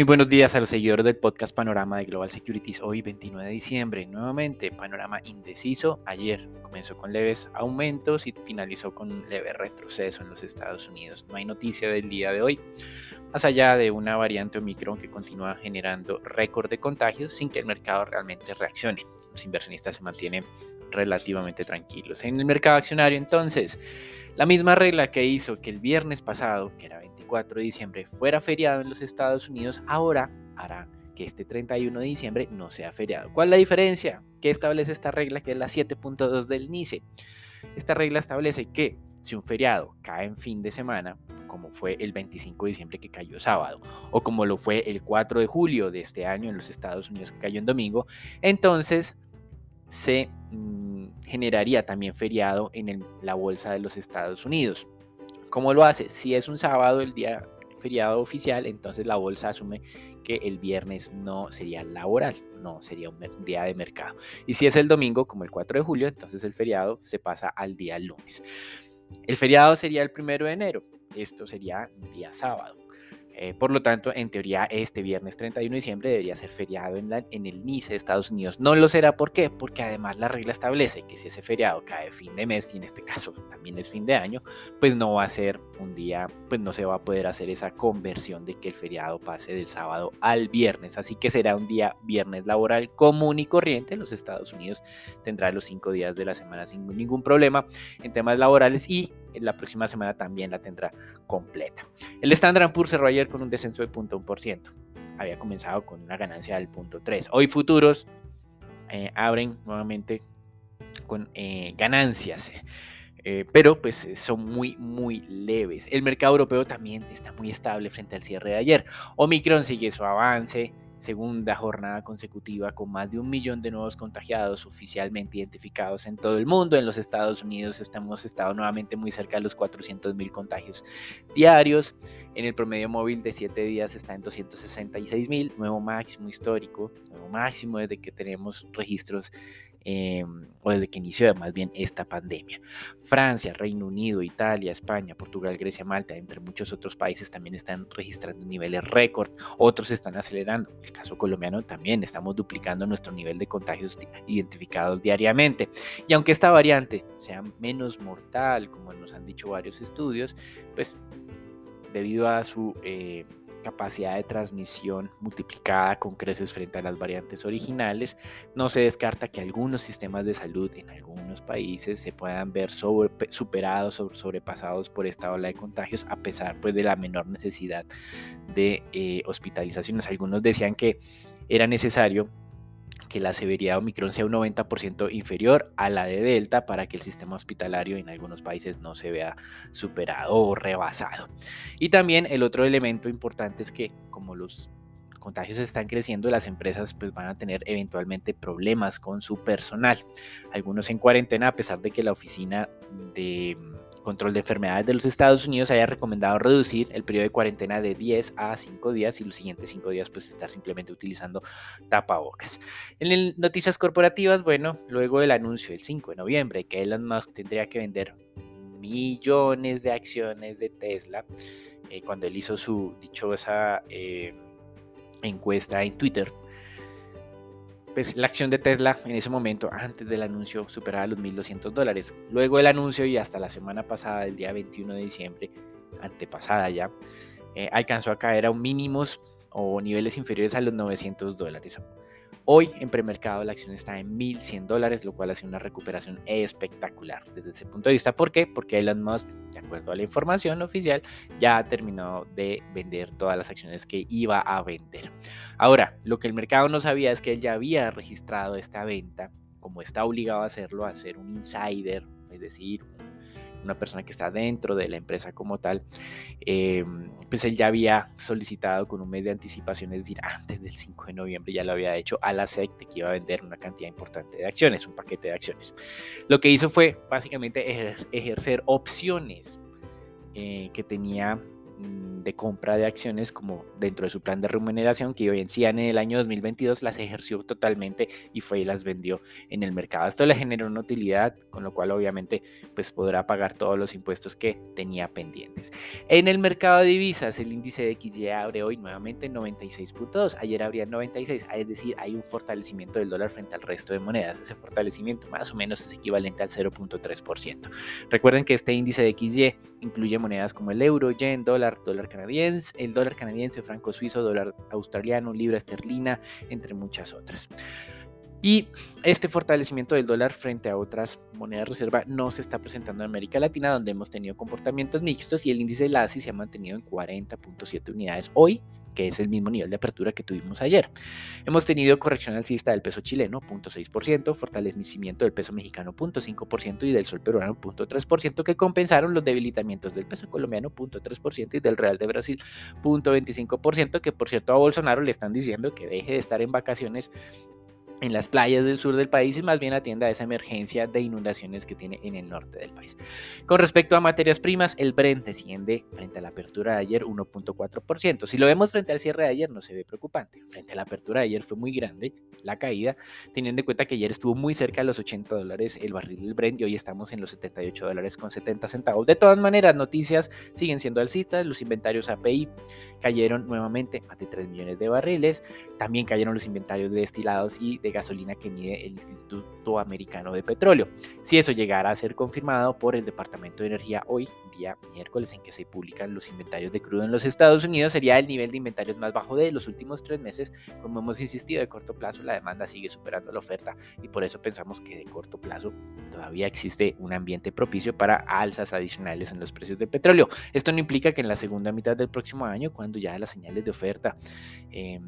Muy buenos días a los seguidores del podcast Panorama de Global Securities. Hoy 29 de diciembre, nuevamente panorama indeciso. Ayer comenzó con leves aumentos y finalizó con un leve retroceso en los Estados Unidos. No hay noticia del día de hoy, más allá de una variante Omicron que continúa generando récord de contagios sin que el mercado realmente reaccione. Los inversionistas se mantienen relativamente tranquilos. En el mercado accionario entonces, la misma regla que hizo que el viernes pasado, que era 4 de diciembre fuera feriado en los Estados Unidos, ahora hará que este 31 de diciembre no sea feriado. ¿Cuál es la diferencia? ¿Qué establece esta regla que es la 7.2 del NICE? Esta regla establece que si un feriado cae en fin de semana, como fue el 25 de diciembre que cayó sábado, o como lo fue el 4 de julio de este año en los Estados Unidos que cayó en domingo, entonces se mm, generaría también feriado en la bolsa de los Estados Unidos. ¿Cómo lo hace? Si es un sábado, el día feriado oficial, entonces la bolsa asume que el viernes no sería laboral, no sería un día de mercado. Y si es el domingo, como el 4 de julio, entonces el feriado se pasa al día lunes. El feriado sería el primero de enero, esto sería un día sábado. Eh, por lo tanto, en teoría, este viernes 31 de diciembre debería ser feriado en, el NICE de Estados Unidos. No lo será, ¿por qué? Porque además la regla establece que si ese feriado cae fin de mes, y en este caso también es fin de año, pues no va a ser un día, pues no se va a poder hacer esa conversión de que el feriado pase del sábado al viernes. Así que será un día viernes laboral común y corriente. Los Estados Unidos tendrá los cinco días de la semana sin ningún problema en temas laborales y la próxima semana también la tendrá completa. El Standard Poor's cerró ayer con un descenso de 0.1%. Había comenzado con una ganancia del 0.3. Hoy futuros eh, abren nuevamente con eh, ganancias. Eh, pero pues son muy muy leves. El mercado europeo también está muy estable frente al cierre de ayer. Omicron sigue su avance, segunda jornada consecutiva con más de un millón de nuevos contagiados oficialmente identificados en todo el mundo. En los Estados Unidos hemos estado nuevamente muy cerca de los 400 mil contagios diarios. En el promedio móvil de 7 días está en 266 mil, nuevo máximo histórico, nuevo máximo desde que tenemos registros eh, o desde que inició más bien esta pandemia. Francia, Reino Unido, Italia, España, Portugal, Grecia, Malta, entre muchos otros países también están registrando niveles récord, otros están acelerando. El caso colombiano también estamos duplicando nuestro nivel de contagios identificados diariamente. Y aunque esta variante sea menos mortal, como nos han dicho varios estudios, pues debido a su eh, capacidad de transmisión multiplicada con creces frente a las variantes originales, no se descarta que algunos sistemas de salud en algunos países se puedan ver superados o sobrepasados por esta ola de contagios a pesar pues, de la menor necesidad de eh, hospitalizaciones. Algunos decían que era necesario que la severidad de Omicron sea un 90% inferior a la de Delta para que el sistema hospitalario en algunos países no se vea superado o rebasado. Y también el otro elemento importante es que como los contagios están creciendo, las empresas pues van a tener eventualmente problemas con su personal. Algunos en cuarentena a pesar de que la oficina de Control de Enfermedades de los Estados Unidos haya recomendado reducir el periodo de cuarentena de 10 a 5 días y los siguientes 5 días pues estar simplemente utilizando tapabocas. En noticias corporativas, bueno, luego del anuncio el 5 de noviembre que Elon Musk tendría que vender millones de acciones de Tesla, eh, cuando él hizo su dichosa eh, encuesta en Twitter, pues la acción de Tesla en ese momento, antes del anuncio, superaba los 1.200 dólares. Luego del anuncio y hasta la semana pasada, el día 21 de diciembre, antepasada ya, eh, alcanzó a caer a mínimos o niveles inferiores a los 900 dólares. Hoy en premercado la acción está en 1.100 dólares, lo cual hace una recuperación espectacular desde ese punto de vista. ¿Por qué? Porque Elon Musk, de acuerdo a la información oficial, ya ha terminado de vender todas las acciones que iba a vender. Ahora, lo que el mercado no sabía es que él ya había registrado esta venta, como está obligado a hacerlo, a ser un insider, es decir, una persona que está dentro de la empresa como tal, eh, pues él ya había solicitado con un mes de anticipación, es decir, antes del 5 de noviembre ya lo había hecho a la SEC que iba a vender una cantidad importante de acciones, un paquete de acciones. Lo que hizo fue básicamente ejercer opciones eh, que tenía de compra de acciones como dentro de su plan de remuneración que vencían en el año 2022 las ejerció totalmente y fue y las vendió en el mercado. Esto le generó una utilidad con lo cual obviamente pues podrá pagar todos los impuestos que tenía pendientes. En el mercado de divisas el índice de XY abre hoy nuevamente en 96.2, ayer abría 96, es decir, hay un fortalecimiento del dólar frente al resto de monedas. Ese fortalecimiento más o menos es equivalente al 0.3%. Recuerden que este índice de XY incluye monedas como el euro, yen, dólar, dólar canadiense, el dólar canadiense, franco suizo, dólar australiano, libra esterlina, entre muchas otras. Y este fortalecimiento del dólar frente a otras monedas reserva no se está presentando en América Latina, donde hemos tenido comportamientos mixtos y el índice de la ASI se ha mantenido en 40.7 unidades hoy que es el mismo nivel de apertura que tuvimos ayer. Hemos tenido corrección alcista del peso chileno, 0.6%, fortalecimiento del peso mexicano, 0.5% y del sol peruano, 0.3%, que compensaron los debilitamientos del peso colombiano, 0.3% y del real de Brasil, 0.25%, que por cierto a Bolsonaro le están diciendo que deje de estar en vacaciones en las playas del sur del país y más bien atienda a esa emergencia de inundaciones que tiene en el norte del país. Con respecto a materias primas, el Brent desciende frente a la apertura de ayer 1.4%. Si lo vemos frente al cierre de ayer no se ve preocupante. Frente a la apertura de ayer fue muy grande la caída, teniendo en cuenta que ayer estuvo muy cerca de los 80 dólares el barril del Brent y hoy estamos en los 78 dólares con 70 centavos. De todas maneras, noticias siguen siendo alcistas, los inventarios API cayeron nuevamente más de 3 millones de barriles, también cayeron los inventarios de destilados y de gasolina que mide el Instituto Americano de Petróleo. Si eso llegara a ser confirmado por el Departamento de Energía hoy, día miércoles en que se publican los inventarios de crudo en los Estados Unidos, sería el nivel de inventarios más bajo de los últimos tres meses. Como hemos insistido, de corto plazo la demanda sigue superando la oferta y por eso pensamos que de corto plazo todavía existe un ambiente propicio para alzas adicionales en los precios del petróleo. Esto no implica que en la segunda mitad del próximo año, cuando ya las señales de oferta eh,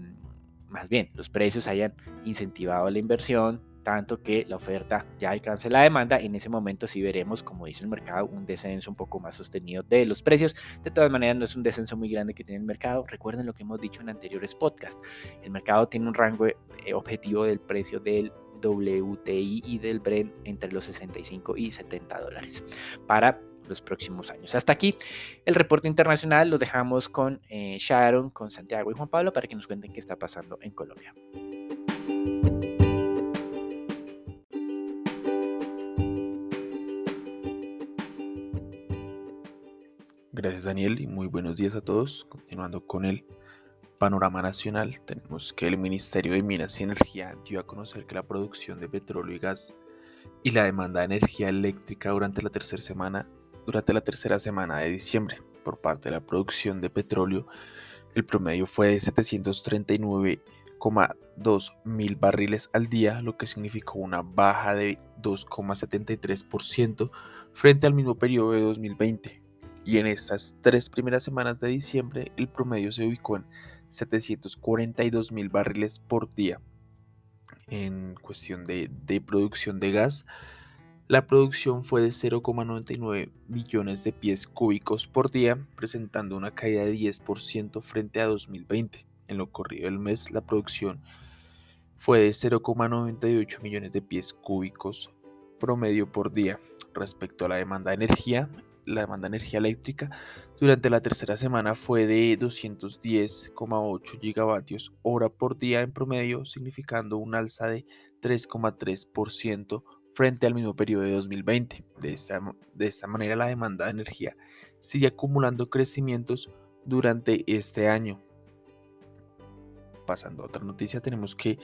más bien los precios hayan incentivado la inversión, tanto que la oferta ya alcance la demanda, en ese momento sí veremos, como dice el mercado, un descenso un poco más sostenido de los precios. De todas maneras, no es un descenso muy grande que tiene el mercado. Recuerden lo que hemos dicho en anteriores podcasts. El mercado tiene un rango eh, objetivo del precio del WTI y del Brent entre los 65 y 70 dólares para los próximos años. Hasta aquí el reporte internacional. Lo dejamos con eh, Sharon, con Santiago y Juan Pablo para que nos cuenten qué está pasando en Colombia. Gracias Daniel y muy buenos días a todos. Continuando con el panorama nacional, tenemos que el Ministerio de Minas y Energía dio a conocer que la producción de petróleo y gas y la demanda de energía eléctrica durante la tercera semana durante la tercera semana de diciembre por parte de la producción de petróleo, el promedio fue de 739,2 mil barriles al día, lo que significó una baja de 2,73% frente al mismo periodo de 2020. Y en estas tres primeras semanas de diciembre, el promedio se ubicó en 742 mil barriles por día. En cuestión de, de producción de gas, la producción fue de 0,99 millones de pies cúbicos por día, presentando una caída de 10% frente a 2020. En lo corrido del mes, la producción fue de 0,98 millones de pies cúbicos promedio por día. Respecto a la demanda de energía, la demanda de energía eléctrica durante la tercera semana fue de 210,8 gigavatios hora por día en promedio, significando un alza de 3,3% frente al mismo periodo de 2020. De esta, de esta manera la demanda de energía sigue acumulando crecimientos durante este año. Pasando a otra noticia, tenemos que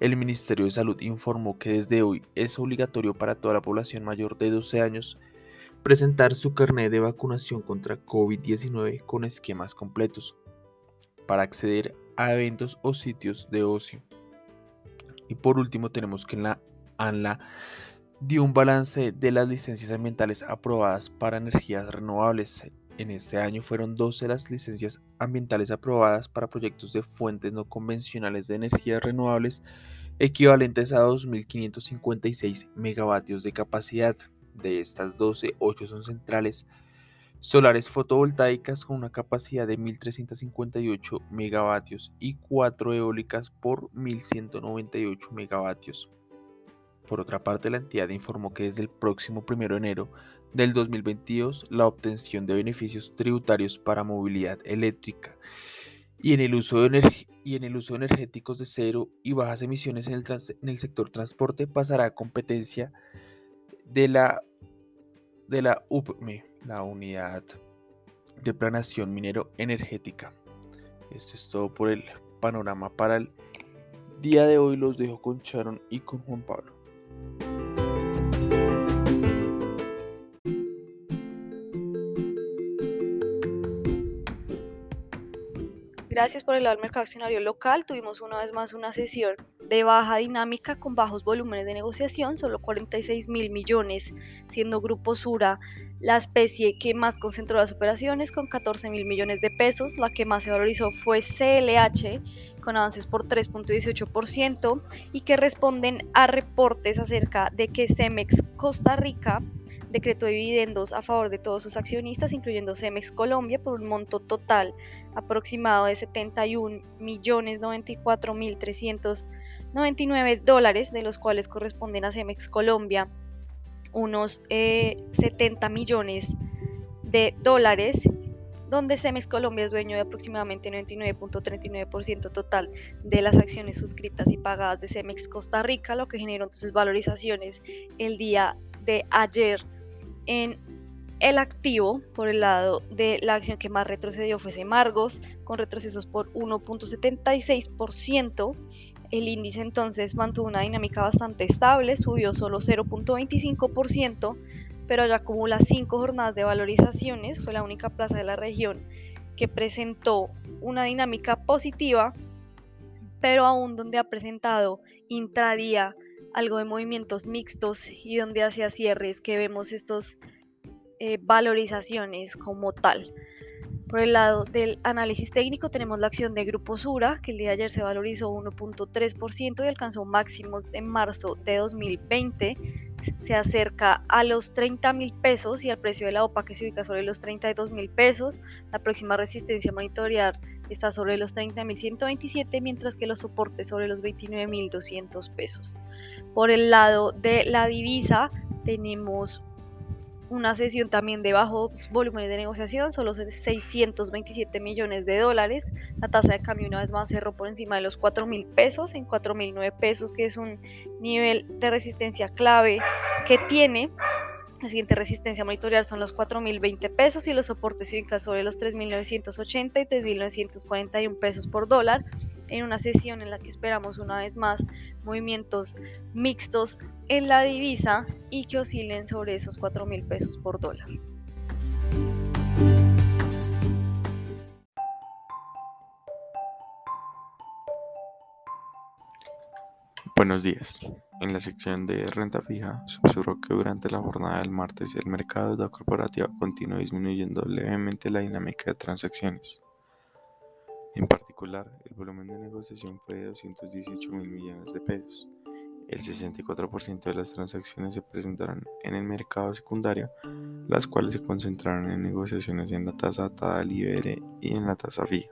el Ministerio de Salud informó que desde hoy es obligatorio para toda la población mayor de 12 años presentar su carnet de vacunación contra COVID-19 con esquemas completos para acceder a eventos o sitios de ocio. Y por último tenemos que en la ANLA dio un balance de las licencias ambientales aprobadas para energías renovables. En este año fueron 12 las licencias ambientales aprobadas para proyectos de fuentes no convencionales de energías renovables equivalentes a 2.556 megavatios de capacidad. De estas 12, 8 son centrales solares fotovoltaicas con una capacidad de 1.358 megavatios y 4 eólicas por 1.198 megavatios Por otra parte, la entidad informó que desde el próximo 1 de enero del 2022 la obtención de beneficios tributarios para movilidad eléctrica y en el uso de, y en el uso energéticos de cero y bajas emisiones en el, en el sector transporte pasará a competencia de la, de la UPME, la Unidad de Planación Minero Energética. Esto es todo por el panorama para el día de hoy. Los dejo con Sharon y con Juan Pablo. Gracias por el mercado accionario local. Tuvimos una vez más una sesión de baja dinámica con bajos volúmenes de negociación, solo 46 mil millones, siendo Grupo Sura la especie que más concentró las operaciones con 14 mil millones de pesos. La que más se valorizó fue CLH con avances por 3.18% y que responden a reportes acerca de que Cemex Costa Rica decretó dividendos a favor de todos sus accionistas, incluyendo Cemex Colombia, por un monto total aproximado de 71 millones 94 mil 399 dólares, de los cuales corresponden a Cemex Colombia unos 70 eh, millones de dólares donde Cemex Colombia es dueño de aproximadamente 99.39% total de las acciones suscritas y pagadas de Cemex Costa Rica, lo que generó entonces valorizaciones el día de ayer en el activo, por el lado de la acción que más retrocedió fue Semargos, con retrocesos por 1.76%. El índice entonces mantuvo una dinámica bastante estable, subió solo 0.25%, pero ya acumula 5 jornadas de valorizaciones. Fue la única plaza de la región que presentó una dinámica positiva, pero aún donde ha presentado intradía algo de movimientos mixtos y donde hacia cierres que vemos estos eh, valorizaciones como tal. Por el lado del análisis técnico tenemos la acción de Grupo Sura, que el día de ayer se valorizó 1.3% y alcanzó máximos en marzo de 2020. Se acerca a los 30 mil pesos y al precio de la OPA que se ubica sobre los 32 mil pesos. La próxima resistencia a monitorear está sobre los 30.127, mientras que los soportes sobre los 29.200 pesos. Por el lado de la divisa, tenemos una sesión también de bajos volúmenes de negociación, solo 627 millones de dólares. La tasa de cambio una vez más cerró por encima de los 4 mil pesos, en 4 mil pesos, que es un nivel de resistencia clave que tiene la siguiente resistencia a monitorear son los 4.020 pesos y los soportes se ubican sobre los 3.980 y 3.941 pesos por dólar en una sesión en la que esperamos una vez más movimientos mixtos en la divisa y que oscilen sobre esos 4.000 pesos por dólar. Buenos días. En la sección de renta fija, observó que durante la jornada del martes el mercado de deuda corporativa continuó disminuyendo levemente la dinámica de transacciones. En particular, el volumen de negociación fue de 218 mil millones de pesos. El 64% de las transacciones se presentaron en el mercado secundario, las cuales se concentraron en negociaciones en la tasa atada libre y en la tasa fija.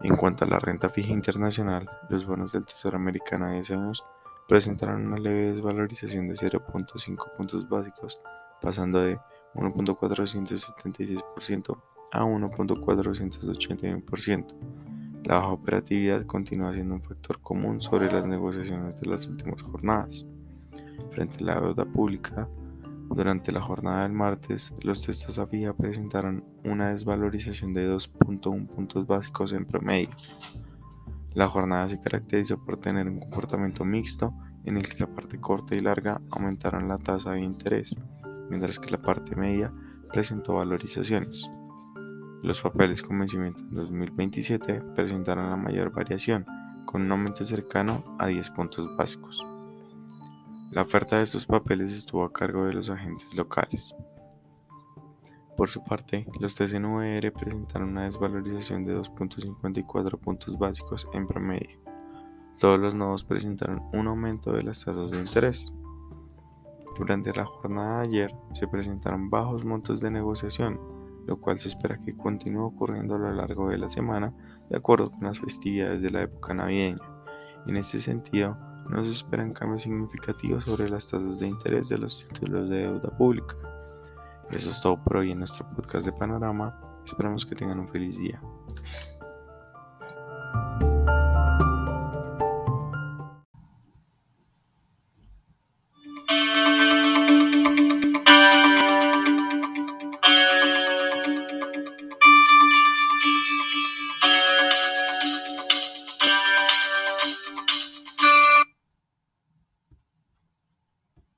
En cuanto a la renta fija internacional, los bonos del Tesoro americano de 10 años presentaron una leve desvalorización de 0.5 puntos básicos, pasando de 1.476% a 1.481%. La baja operatividad continúa siendo un factor común sobre las negociaciones de las últimas jornadas. Frente a la deuda pública, durante la jornada del martes, los testas a fija presentaron una desvalorización de 2.1 puntos básicos en promedio. La jornada se caracterizó por tener un comportamiento mixto en el que la parte corta y larga aumentaron la tasa de interés, mientras que la parte media presentó valorizaciones. Los papeles con vencimiento en 2027 presentaron la mayor variación, con un aumento cercano a 10 puntos básicos. La oferta de estos papeles estuvo a cargo de los agentes locales. Por su parte, los TCNVR presentaron una desvalorización de 2.54 puntos básicos en promedio. Todos los nodos presentaron un aumento de las tasas de interés. Durante la jornada de ayer se presentaron bajos montos de negociación, lo cual se espera que continúe ocurriendo a lo largo de la semana de acuerdo con las festividades de la época navideña. En este sentido, no se esperan cambios significativos sobre las tasas de interés de los títulos de deuda pública. Eso es todo por hoy en nuestro podcast de Panorama. Esperamos que tengan un feliz día.